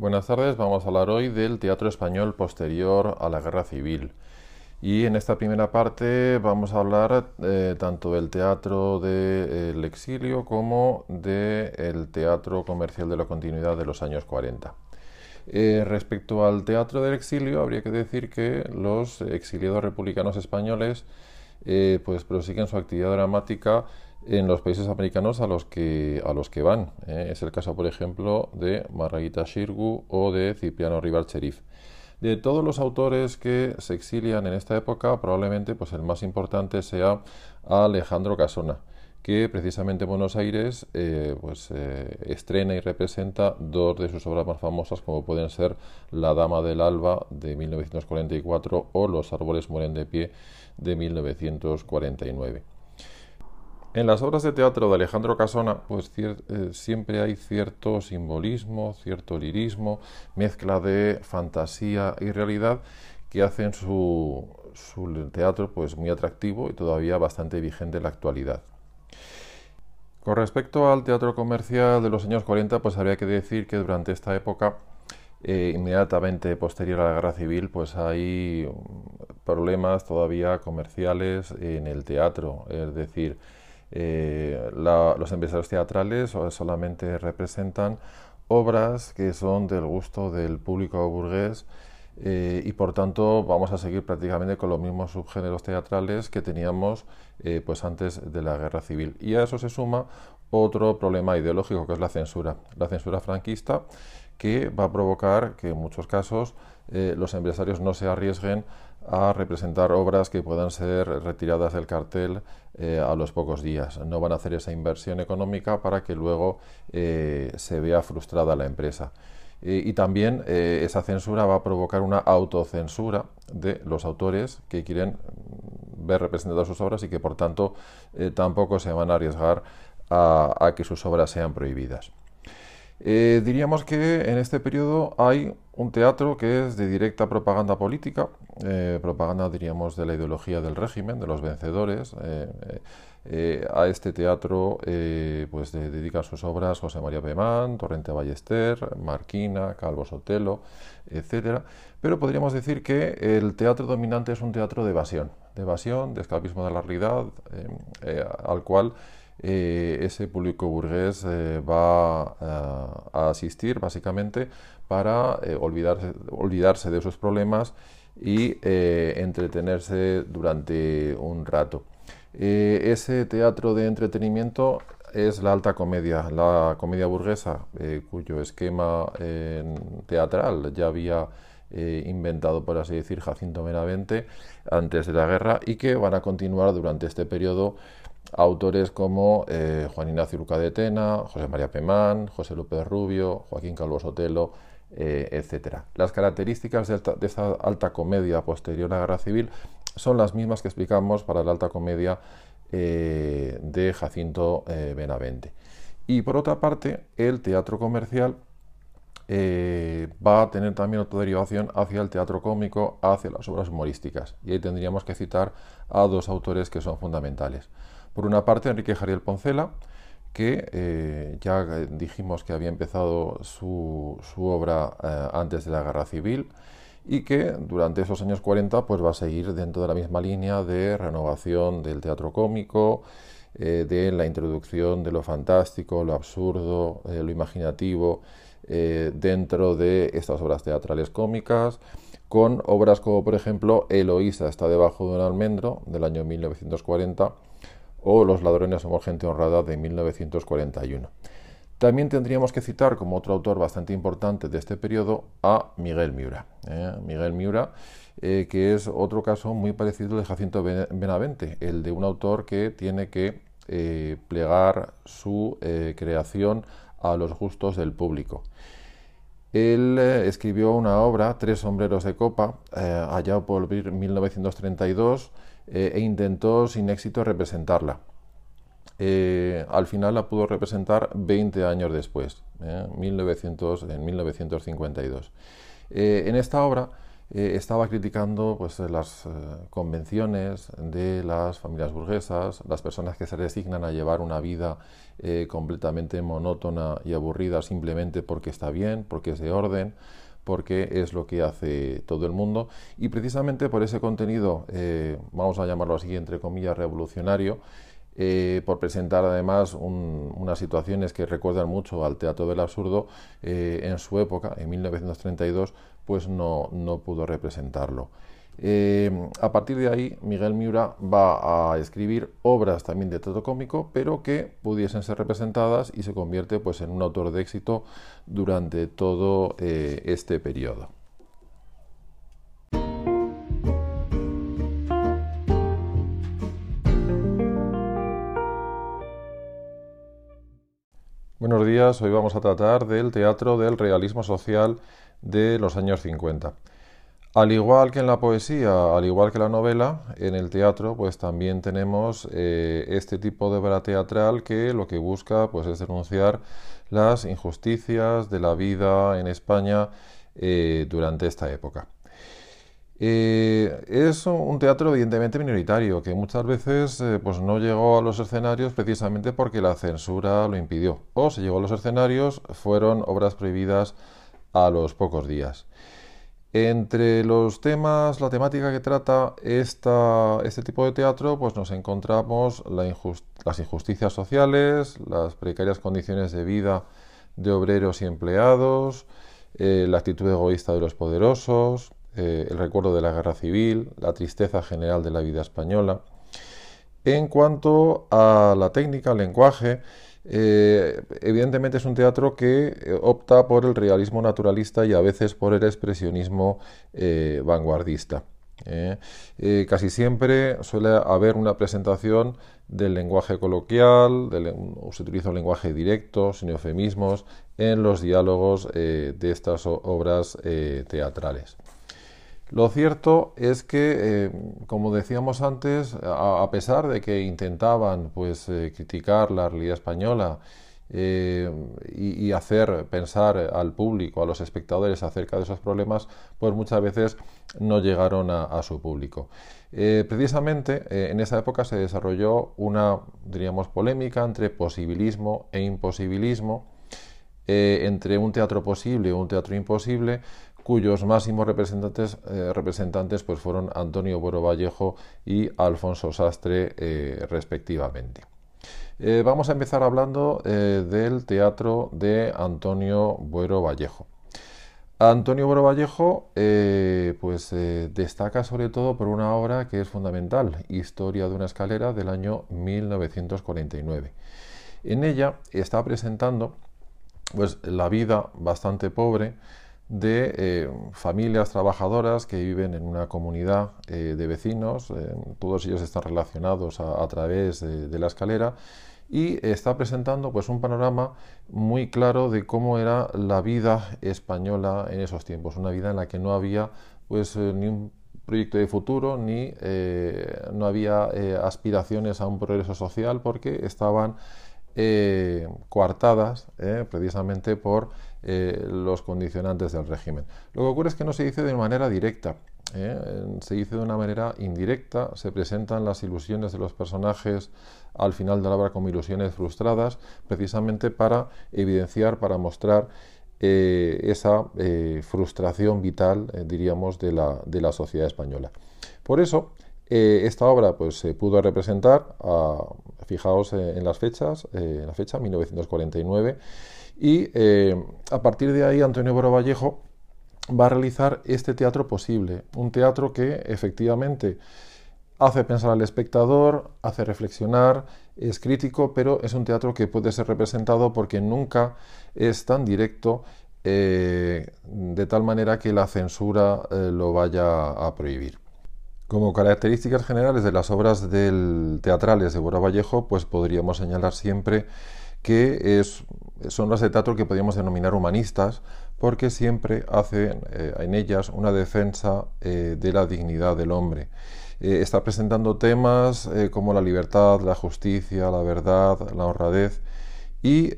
Buenas tardes, vamos a hablar hoy del teatro español posterior a la Guerra Civil. Y en esta primera parte vamos a hablar eh, tanto del teatro del exilio como del teatro comercial de la continuidad de los años 40. Eh, respecto al teatro del exilio, habría que decir que los exiliados republicanos españoles eh, pues prosiguen su actividad dramática en los países americanos a los que, a los que van. ¿eh? Es el caso, por ejemplo, de Margarita Shirgu o de Cipriano Rival Cherif. De todos los autores que se exilian en esta época, probablemente pues, el más importante sea Alejandro Casona, que precisamente en Buenos Aires eh, pues, eh, estrena y representa dos de sus obras más famosas, como pueden ser La Dama del Alba de 1944 o Los Árboles Mueren de Pie de 1949. En las obras de teatro de Alejandro Casona, pues eh, siempre hay cierto simbolismo, cierto lirismo, mezcla de fantasía y realidad que hacen su, teatro pues muy atractivo y todavía bastante vigente en la actualidad. Con respecto al teatro comercial de los años 40, pues habría que decir que durante esta época, eh, inmediatamente posterior a la guerra civil, pues hay problemas todavía comerciales en el teatro, es decir, eh, los empresarios teatrales solamente representan obras que son del gusto del público burgués eh, y por tanto vamos a seguir prácticamente con los mismos subgéneros teatrales que teníamos eh, pues antes de la guerra civil. Y a eso se suma otro problema ideológico que es la censura, la censura franquista que va a provocar que en muchos casos los empresarios no se arriesguen a representar obras que puedan ser retiradas del cartel eh, a los pocos días. No van a hacer esa inversión económica para que luego eh, se vea frustrada la empresa. y también eh, esa censura va a provocar una autocensura de los autores que quieren ver representadas sus obras y que por tanto tampoco se van a arriesgar a que sus obras sean prohibidas. Diríamos que en este periodo hay un teatro que es de directa propaganda política, eh, propaganda diríamos de la ideología del régimen, de los vencedores. Eh, a este teatro pues dedican sus obras José María Pemán, Torrente Ballester, Marquina, Calvo Sotelo, etc. Pero podríamos decir que el teatro dominante es un teatro de evasión, de evasión, de escapismo de la realidad, al cual eh, ese público burgués eh, va eh, a asistir básicamente para olvidarse, de sus problemas y entretenerse durante un rato. ese teatro de entretenimiento es la alta comedia, la comedia burguesa, cuyo esquema teatral ya había inventado, por así decir, Jacinto Benavente antes de la guerra y que van a continuar durante este periodo autores como eh, Juan Ignacio Luca de Tena, José María Pemán, José López Rubio, Joaquín Calvo Sotelo, eh, etc. Las características de, esta, alta comedia posterior a la Guerra Civil son las mismas que explicamos para la alta comedia eh, de Jacinto Benavente. Y por otra parte, el teatro comercial va a tener también otra derivación hacia el teatro cómico, hacia las obras humorísticas. Y ahí tendríamos que citar a dos autores que son fundamentales. Por una parte, Enrique Jariel Poncela, que eh, ya dijimos que había empezado su, obra eh, antes de la Guerra Civil y que durante esos años 40 pues, va a seguir dentro de la misma línea de renovación del teatro cómico, eh, de la introducción de lo fantástico, lo absurdo, lo imaginativo dentro de estas obras teatrales cómicas, con obras como por ejemplo Eloísa está debajo de un almendro del año 1940 o Los ladrones somos gente honrada de 1941. También tendríamos que citar como otro autor bastante importante de este periodo a Miguel Miura. ¿eh? Miguel Miura, eh, que es otro caso muy parecido de Jacinto Benavente, el de un autor que tiene que eh, plegar su creación a los gustos del público. Él escribió una obra, Tres sombreros de copa, allá por 1932, eh, e intentó sin éxito representarla. Eh, al final la pudo representar 20 años después, 1900, eh, en 1952. en esta obra estaba criticando pues, las convenciones de las familias burguesas, las personas que se resignan a llevar una vida completamente monótona y aburrida simplemente porque está bien, porque es de orden, porque es lo que hace todo el mundo y precisamente por ese contenido, eh, vamos a llamarlo así, entre comillas, revolucionario, eh, por presentar además unas situaciones que recuerdan mucho al teatro del absurdo, eh, en su época, en 1932, pues no, no pudo representarlo. Eh, a partir de ahí, Miguel Miura va a escribir obras también de teatro cómico, pero que pudiesen ser representadas y se convierte pues, en un autor de éxito durante todo eh, este periodo. Buenos días, hoy vamos a tratar del teatro del realismo social de los años 50. Al igual que en la poesía, al igual que la novela, en el teatro pues también tenemos eh, este tipo de obra teatral que lo que busca pues es denunciar las injusticias de la vida en España eh, durante esta época. Eh, es un teatro evidentemente minoritario que muchas veces pues no llegó a los escenarios precisamente porque la censura lo impidió o si llegó a los escenarios fueron obras prohibidas a los pocos días. Entre los temas, la temática que trata este tipo de teatro, pues nos encontramos las injusticias sociales, las precarias condiciones de vida de obreros y empleados, eh, la actitud egoísta de los poderosos, eh, el recuerdo de la guerra civil, la tristeza general de la vida española. En cuanto a la técnica, el lenguaje, eh, evidentemente es un teatro que eh, opta por el realismo naturalista y a veces por el expresionismo eh, vanguardista. casi siempre suele haber una presentación del lenguaje coloquial, se utiliza un lenguaje directo, sin eufemismos, en los diálogos de estas obras teatrales. Lo cierto es que, eh, como decíamos antes, a, pesar de que intentaban pues, eh, criticar la realidad española eh, y, hacer pensar al público, a los espectadores acerca de esos problemas, pues muchas veces no llegaron a, su público. precisamente en esa época se desarrolló una, diríamos, polémica entre posibilismo e imposibilismo, entre un teatro posible y un teatro imposible, cuyos máximos representantes, eh, representantes pues fueron Antonio Buero Vallejo y Alfonso Sastre eh, respectivamente. Eh, vamos a empezar hablando del teatro de Antonio Buero Vallejo. Antonio Buero Vallejo pues, destaca sobre todo por una obra que es fundamental, Historia de una escalera del año 1949. En ella está presentando pues, la vida bastante pobre de eh, familias trabajadoras que viven en una comunidad eh, de vecinos, eh, todos ellos están relacionados a, través de, la escalera y está presentando pues un panorama muy claro de cómo era la vida española en esos tiempos, una vida en la que no había pues ni un proyecto de futuro ni no había aspiraciones a un progreso social porque estaban coartadas precisamente por eh, los condicionantes del régimen. Lo que ocurre es que no se dice de manera directa, ¿eh? se dice de una manera indirecta, se presentan las ilusiones de los personajes al final de la obra como ilusiones frustradas, precisamente para evidenciar, para mostrar eh, esa frustración vital, diríamos, de la, sociedad española. Por eso, esta obra pues, se pudo representar, fijaos en las fechas, en la fecha 1949, y eh, a partir de ahí Antonio Boro Vallejo va a realizar este teatro posible, un teatro que efectivamente hace pensar al espectador, hace reflexionar, es crítico, pero es un teatro que puede ser representado porque nunca es tan directo eh, de tal manera que la censura eh, lo vaya a prohibir. Como características generales de las obras del teatrales de Boro Vallejo, pues podríamos señalar siempre que es son las de teatro que podríamos denominar humanistas, porque siempre hacen eh, en ellas una defensa eh, de la dignidad del hombre. Eh, está presentando temas como la libertad, la justicia, la verdad, la honradez y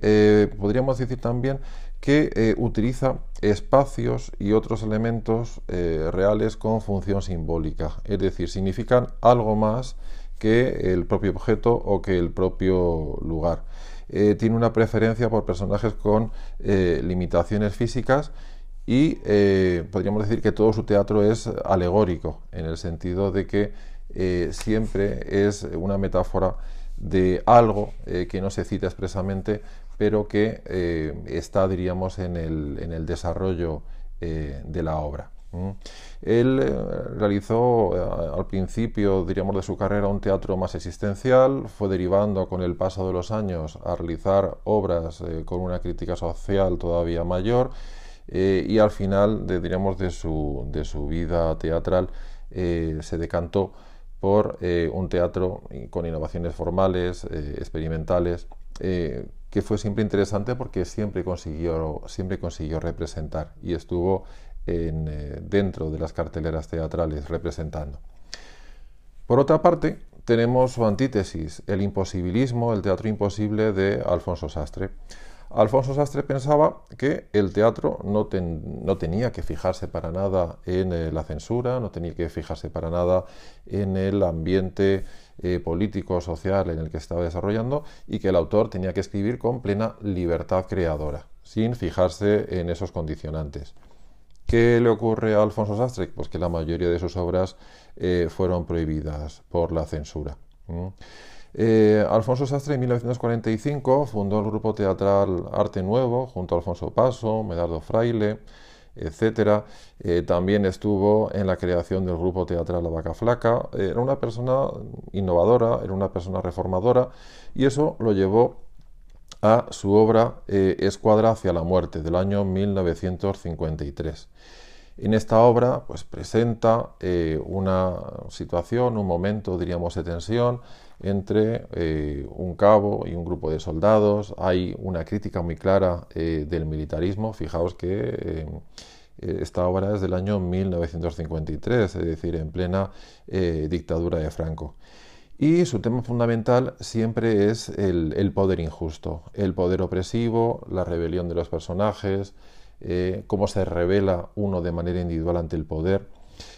podríamos decir también que utiliza espacios y otros elementos reales con función simbólica, es decir, significan algo más que el propio objeto o que el propio lugar. tiene una preferencia por personajes con limitaciones físicas y eh, podríamos decir que todo su teatro es alegórico, en el sentido de que eh, siempre es una metáfora de algo eh, que no se cita expresamente, pero que está, diríamos, en el, en el desarrollo de la obra. Él realizó al principio, diríamos, de su carrera un teatro más existencial, fue derivando con el paso de los años a realizar obras con una crítica social todavía mayor, eh, y al final, de, diríamos, de su, de su vida teatral, eh, se decantó por eh, un teatro con innovaciones formales, experimentales, que fue siempre interesante porque siempre consiguió, siempre consiguió representar y estuvo en, dentro de las carteleras teatrales representando. Por otra parte, tenemos su antítesis, el imposibilismo, el teatro imposible de Alfonso Sastre. Alfonso Sastre pensaba que el teatro no, tenía que fijarse para nada en eh, la censura, no tenía que fijarse para nada en el ambiente eh, político, social en el que estaba desarrollando y que el autor tenía que escribir con plena libertad creadora, sin fijarse en esos condicionantes. ¿Qué le ocurre a Alfonso Sastre? Pues que la mayoría de sus obras eh, fueron prohibidas por la censura. Eh, Alfonso Sastre en 1945 fundó el grupo teatral Arte Nuevo junto a Alfonso Paso, Medardo Fraile, etc. Eh, también estuvo en la creación del grupo teatral La Vaca Flaca. Eh, era una persona innovadora, era una persona reformadora y eso lo llevó a su obra Escuadra hacia la muerte del año 1953. En esta obra pues, presenta una situación, un momento, diríamos, de tensión entre eh, un cabo y un grupo de soldados. Hay una crítica muy clara eh, del militarismo. Fijaos que eh, esta obra es del año 1953, es decir, en plena dictadura de Franco. Y su tema fundamental siempre es el, poder injusto, el poder opresivo, la rebelión de los personajes, cómo se revela uno de manera individual ante el poder.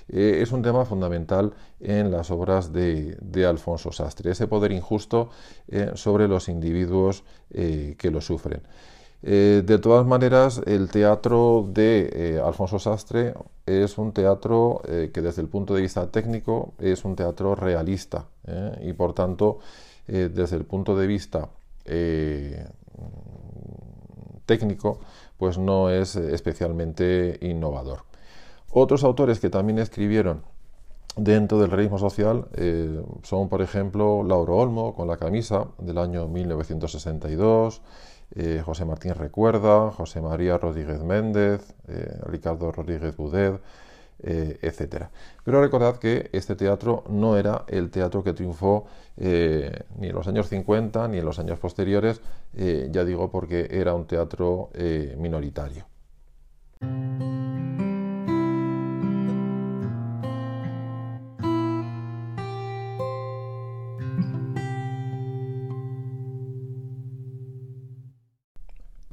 Eh, es un tema fundamental en las obras de, Alfonso Sastre, ese poder injusto eh, sobre los individuos eh, que lo sufren. de todas maneras, el teatro de Alfonso Sastre es un teatro que desde el punto de vista técnico es un teatro realista y por tanto, desde el punto de vista técnico, pues no es especialmente innovador. Otros autores que también escribieron dentro del realismo social eh, son, por ejemplo, Lauro Olmo con la camisa del año 1962, eh, José Martín Recuerda, José María Rodríguez Méndez, eh, Ricardo Rodríguez Budet, etc. Pero recordad que este teatro no era el teatro que triunfó ni en los años 50 ni en los años posteriores, ya digo porque era un teatro minoritario.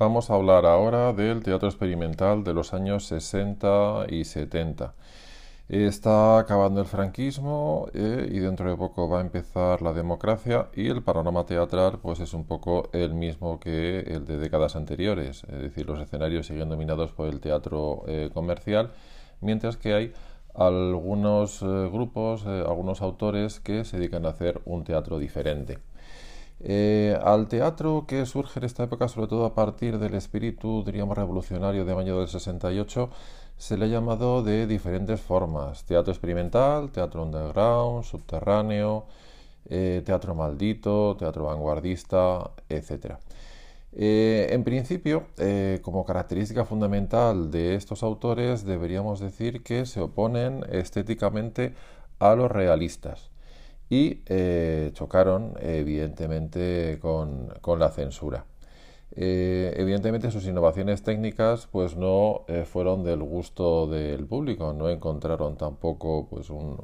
Vamos a hablar ahora del teatro experimental de los años 60 y 70. Está acabando el franquismo eh, y dentro de poco va a empezar la democracia y el panorama teatral pues es un poco el mismo que el de décadas anteriores, es decir, los escenarios siguen dominados por el teatro eh, comercial, mientras que hay algunos eh, grupos, algunos autores que se dedican a hacer un teatro diferente. Eh, al teatro que surge en esta época, sobre todo a partir del espíritu, diríamos, revolucionario de año del 68, se le ha llamado de diferentes formas. Teatro experimental, teatro underground, subterráneo, eh, teatro maldito, teatro vanguardista, etc. Eh, en principio, como característica fundamental de estos autores, deberíamos decir que se oponen estéticamente a los realistas y eh, chocaron evidentemente con, la censura. Eh, evidentemente sus innovaciones técnicas pues no eh, fueron del gusto del público, no encontraron tampoco pues un,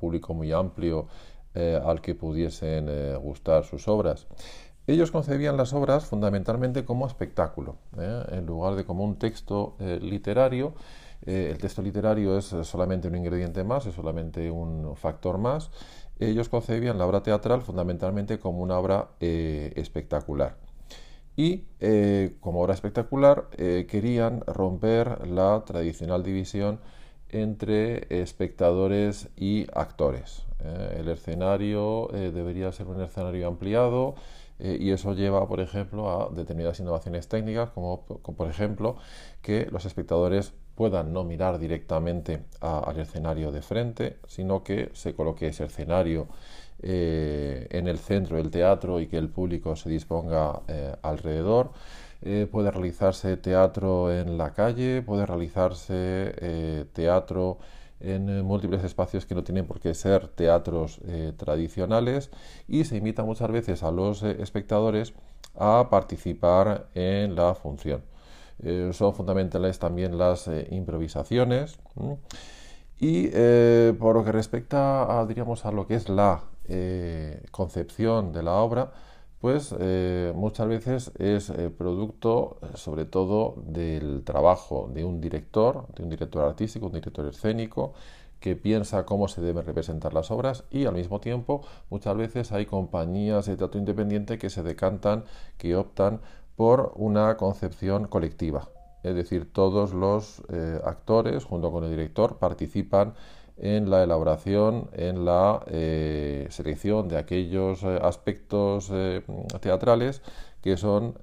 público muy amplio al que pudiesen gustar sus obras. Ellos concebían las obras fundamentalmente como espectáculo, en lugar de como un texto literario. El texto literario es solamente un ingrediente más, es solamente un factor más. Ellos concebían la obra teatral fundamentalmente como una obra espectacular. Y como obra espectacular querían romper la tradicional división entre espectadores y actores. el escenario debería ser un escenario ampliado, eh, y eso lleva, por ejemplo, a determinadas innovaciones técnicas, como, por ejemplo que los espectadores puedan no mirar directamente al escenario de frente, sino que se coloque ese escenario eh, en el centro del teatro y que el público se disponga eh, alrededor. puede realizarse teatro en la calle, puede realizarse teatro en eh, múltiples espacios que no tienen por qué ser teatros eh, tradicionales y se invita muchas veces a los eh, espectadores a participar en la función. Son fundamentales también las improvisaciones y por lo que respecta a, diríamos, a lo que es la concepción de la obra, pues eh, muchas veces es eh, producto eh, sobre todo del trabajo de un director, de un director artístico, un director escénico, que piensa cómo se deben representar las obras y al mismo tiempo muchas veces hay compañías de teatro independiente que se decantan, que optan por una concepción colectiva. Es decir, todos los actores junto con el director participan en la elaboración, en la eh, selección de aquellos eh, aspectos eh, teatrales que son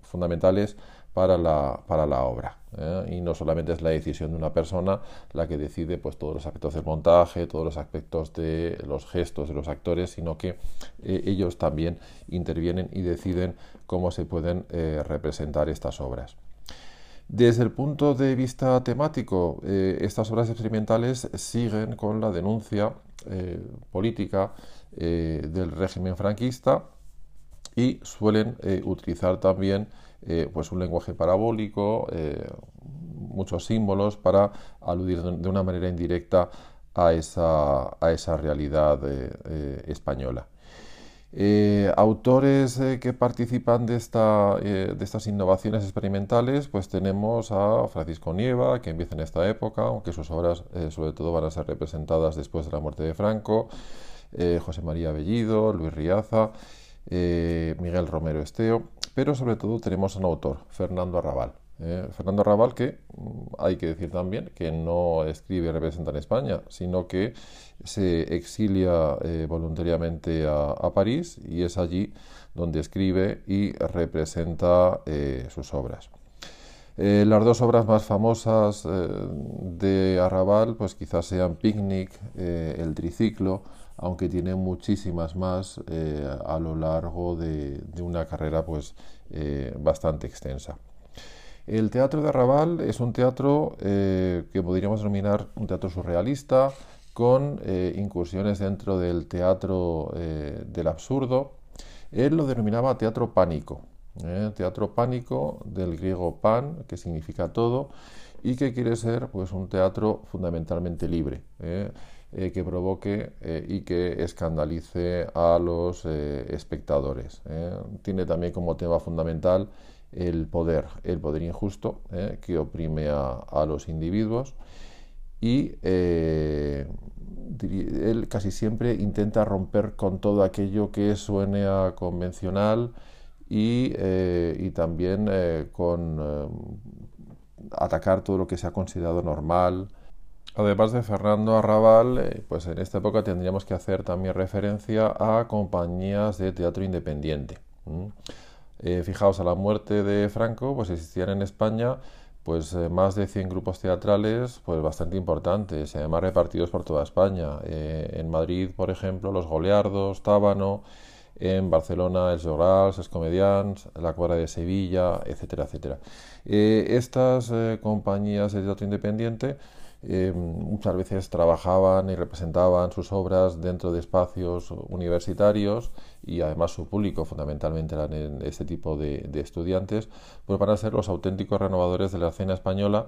fundamentales para la, para la obra. Y no solamente es la decisión de una persona la que decide pues, todos los aspectos del montaje, todos los aspectos de los gestos de los actores, sino que ellos también intervienen y deciden cómo se pueden representar estas obras. Desde el punto de vista temático, eh, estas obras experimentales siguen con la denuncia eh, política eh, del régimen franquista y suelen utilizar también pues un lenguaje parabólico, muchos símbolos para aludir de una manera indirecta a esa, a esa realidad española. Eh, autores eh, que participan de, esta, eh, de estas innovaciones experimentales, pues tenemos a Francisco Nieva, que empieza en esta época, aunque sus obras sobre todo van a ser representadas después de la muerte de Franco, José María Bellido, Luis Riaza, Miguel Romero Esteo, pero sobre todo tenemos a un autor, Fernando Arrabal. Fernando Arrabal, que mm, hay que decir también que no escribe y representa en España, sino que se exilia eh, voluntariamente a, París y es allí donde escribe y representa eh, sus obras. Eh, las dos obras más famosas de Arrabal, pues quizás sean Picnic, El Triciclo, aunque tiene muchísimas más a lo largo de, una carrera pues bastante extensa. El teatro de Arrabal es un teatro que podríamos denominar un teatro surrealista, con eh, incursiones dentro del teatro eh, del absurdo. Él lo denominaba teatro pánico, ¿eh? teatro pánico del griego pan, que significa todo, y que quiere ser pues, un teatro fundamentalmente libre, que provoque y que escandalice a los espectadores. Tiene también como tema fundamental el poder, el poder injusto que oprime a los individuos y eh, él casi siempre intenta romper con todo aquello que suene a convencional y, eh, también eh, con atacar todo lo que se ha considerado normal. Además de Fernando Arrabal, pues en esta época tendríamos que hacer también referencia a compañías de teatro independiente. fijaos, a la muerte de Franco, pues existían en España pues eh, más de 100 grupos teatrales pues bastante importantes, además repartidos por toda España. Eh, en Madrid, por ejemplo, Los Goleardos, Tábano, en Barcelona, El Jorals, Els Comedians, La Cuadra de Sevilla, etcétera, etcétera. Eh, estas compañías de teatro independiente eh, muchas veces trabajaban y representaban sus obras dentro de espacios universitarios y además su público fundamentalmente eran este tipo de, estudiantes, pues van a ser los auténticos renovadores de la escena española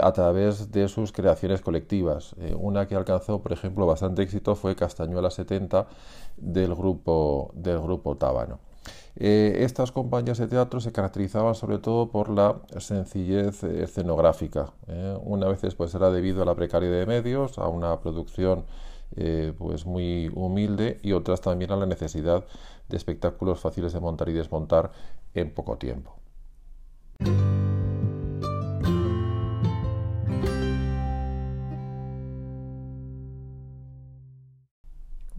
a través de sus creaciones colectivas. una que alcanzó, por ejemplo, bastante éxito fue Castañuela 70 del grupo, del grupo Tábano. Estas compañías de teatro se caracterizaban sobre todo por la sencillez escenográfica. Una vez pues era debido a la precariedad de medios, a una producción eh, pues muy humilde y otras también a la necesidad de espectáculos fáciles de montar y desmontar en poco tiempo.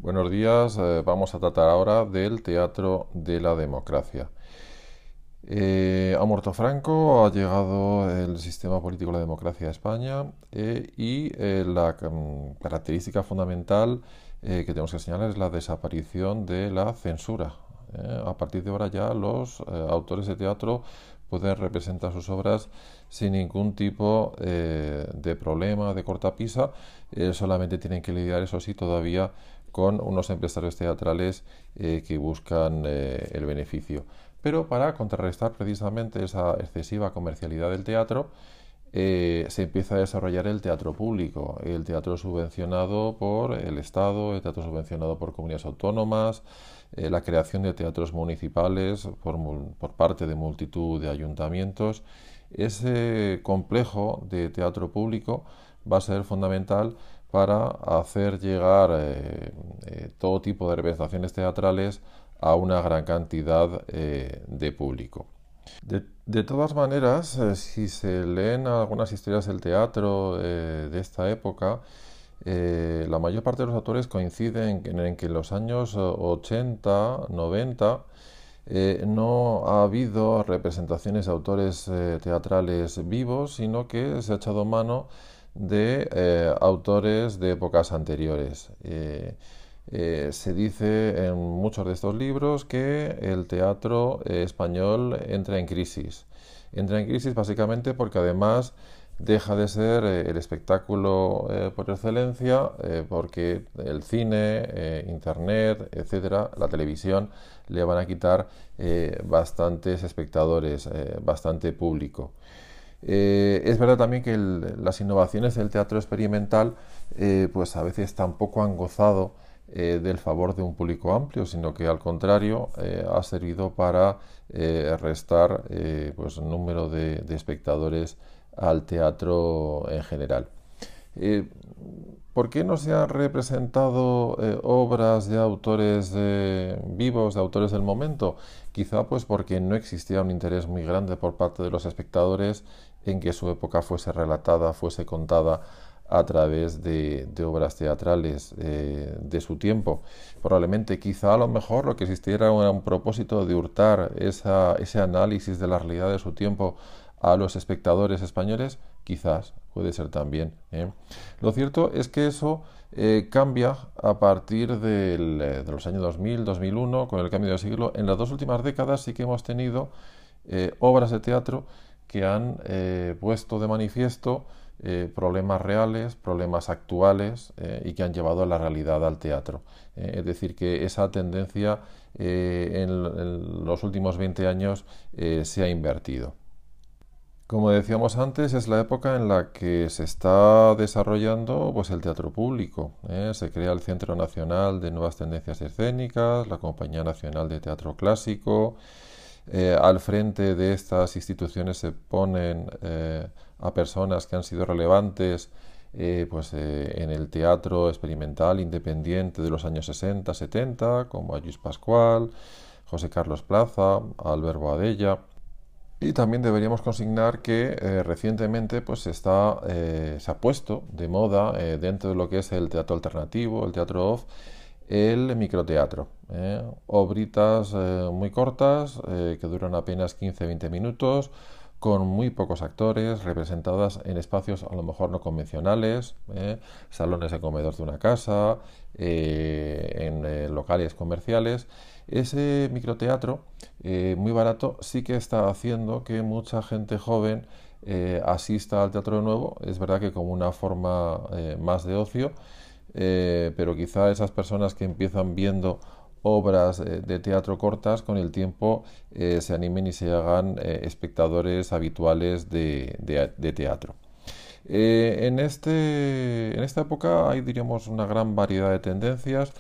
Buenos días, eh, vamos a tratar ahora del teatro de la democracia. Eh, ha muerto Franco, ha llegado el sistema político de la democracia a España eh, y la mm, característica fundamental que tenemos que señalar es la desaparición de la censura. a partir de ahora ya los autores de teatro pueden representar sus obras sin ningún tipo de problema, de cortapisa, solamente tienen que lidiar, eso sí, todavía con unos empresarios teatrales que buscan el beneficio. Pero para contrarrestar precisamente esa excesiva comercialidad del teatro, eh, se empieza a desarrollar el teatro público, el teatro subvencionado por el Estado, el teatro subvencionado por comunidades autónomas, eh, la creación de teatros municipales por, por, parte de multitud de ayuntamientos. Ese complejo de teatro público va a ser fundamental para hacer llegar eh, todo tipo de representaciones teatrales a una gran cantidad eh, de público. De, todas maneras, eh, si se leen algunas historias del teatro eh, de esta época, la mayor parte de los autores coinciden en, que en los años 80, 90, no ha habido representaciones de autores teatrales vivos, sino que se ha echado mano de autores de épocas anteriores. Eh, se dice en muchos de estos libros que el teatro eh, español entra en crisis. Entra en crisis básicamente porque además deja de ser eh, el espectáculo por excelencia porque el cine, internet, etcétera, la televisión le van a quitar bastantes espectadores, bastante público. Es verdad también que las innovaciones del teatro experimental pues a veces tampoco han gozado eh, del favor de un público amplio, sino que al contrario eh, ha servido para eh, restar pues, número de, espectadores al teatro en general. ¿Por qué no se han representado obras de autores vivos, de autores del momento? Quizá pues porque no existía un interés muy grande por parte de los espectadores en que su época fuese relatada, fuese contada a través de, obras teatrales eh, de su tiempo. Probablemente, quizá a lo mejor lo que existiera era un propósito de hurtar ese análisis de la realidad de su tiempo a los espectadores españoles, quizás puede ser también. ¿eh? Lo cierto es que eso eh, cambia a partir de los años 2000, 2001, con el cambio de siglo. En las dos últimas décadas sí que hemos tenido obras de teatro que han puesto de manifiesto eh, problemas reales, problemas actuales eh, y que han llevado la realidad al teatro. Eh, es decir, que esa tendencia en, los últimos 20 años se ha invertido. Como decíamos antes, es la época en la que se está desarrollando pues, el teatro público. Se crea el Centro Nacional de Nuevas Tendencias Escénicas, la Compañía Nacional de Teatro Clásico. Al frente de estas instituciones se ponen a personas que han sido relevantes eh, pues, eh, en el teatro experimental independiente de los años 60, 70, como Ayus Pascual, José Carlos Plaza, Albert Boadella. Y también deberíamos consignar que eh, recientemente pues, está, se ha puesto de moda dentro de lo que es el teatro alternativo, el teatro off, el microteatro. Obritas muy cortas que duran apenas 15-20 minutos con muy pocos actores, representadas en espacios a lo mejor no convencionales, ¿eh? salones de comedor de una casa, eh, en eh, locales comerciales. Ese microteatro muy barato sí que está haciendo que mucha gente joven asista al teatro nuevo. Es verdad que como una forma más de ocio, pero quizá esas personas que empiezan viendo obras eh, de teatro cortas con el tiempo eh, se animen y se hagan eh, espectadores habituales de, teatro. Eh, en, este, en esta época hay, diríamos, una gran variedad de tendencias.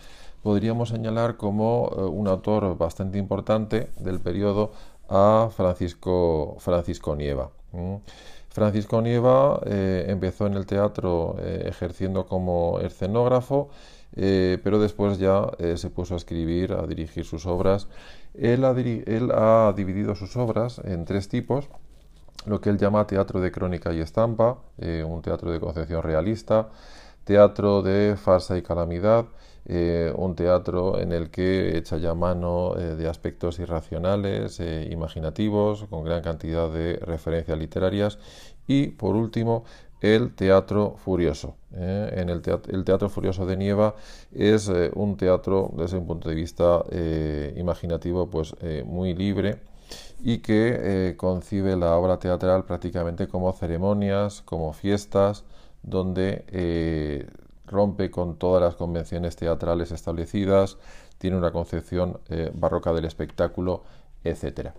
Podríamos señalar como eh, un autor bastante importante del periodo a Francisco, Francisco Nieva. Francisco Nieva eh, empezó en el teatro ejerciendo como escenógrafo, pero después ya se puso a escribir, a dirigir sus obras. él ha dividido sus obras en tres tipos lo que él llama teatro de crónica y estampa, eh, un teatro de concepción realista, teatro de farsa y calamidad, eh, un teatro en el que echa ya mano eh, de aspectos irracionales, imaginativos, con gran cantidad de referencias literarias y, por último, el teatro furioso. En el teatro, el teatro, furioso de Nieva es un teatro desde un punto de vista imaginativo pues muy libre y que eh, concibe la obra teatral prácticamente como ceremonias, como fiestas, donde eh, rompe con todas las convenciones teatrales establecidas, tiene una concepción eh, barroca del espectáculo, etc.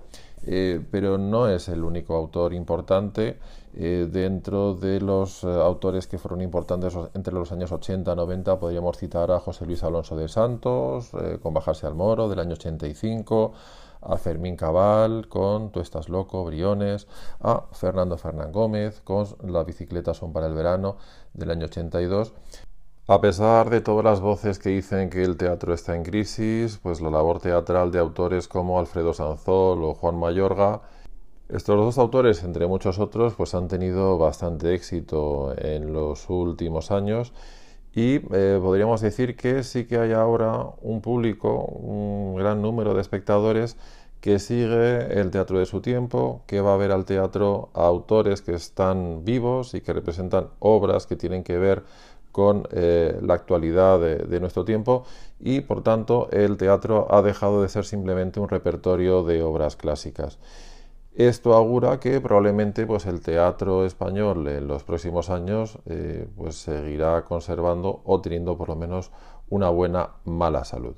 pero no es el único autor importante. dentro de los autores que fueron importantes entre los años 80 y 90 podríamos citar a José Luis Alonso de Santos, con Bajarse al Moro, del año 85, a Fermín Cabal con Tú estás loco, Briones, a Fernando Fernán Gómez con Las bicicletas son para el verano del año 82. A pesar de todas las voces que dicen que el teatro está en crisis, pues la labor teatral de autores como Alfredo Sanzol o Juan Mayorga, estos dos autores, entre muchos otros, pues han tenido bastante éxito en los últimos años. Y eh, podríamos decir que sí que hay ahora un público, un gran número de espectadores que sigue el teatro de su tiempo, que va a ver al teatro a autores que están vivos y que representan obras que tienen que ver con eh, la actualidad de, nuestro tiempo y por tanto el teatro ha dejado de ser simplemente un repertorio de obras clásicas. Esto augura que probablemente pues, el teatro español en los próximos años eh, pues, seguirá conservando o teniendo por lo menos una buena mala salud.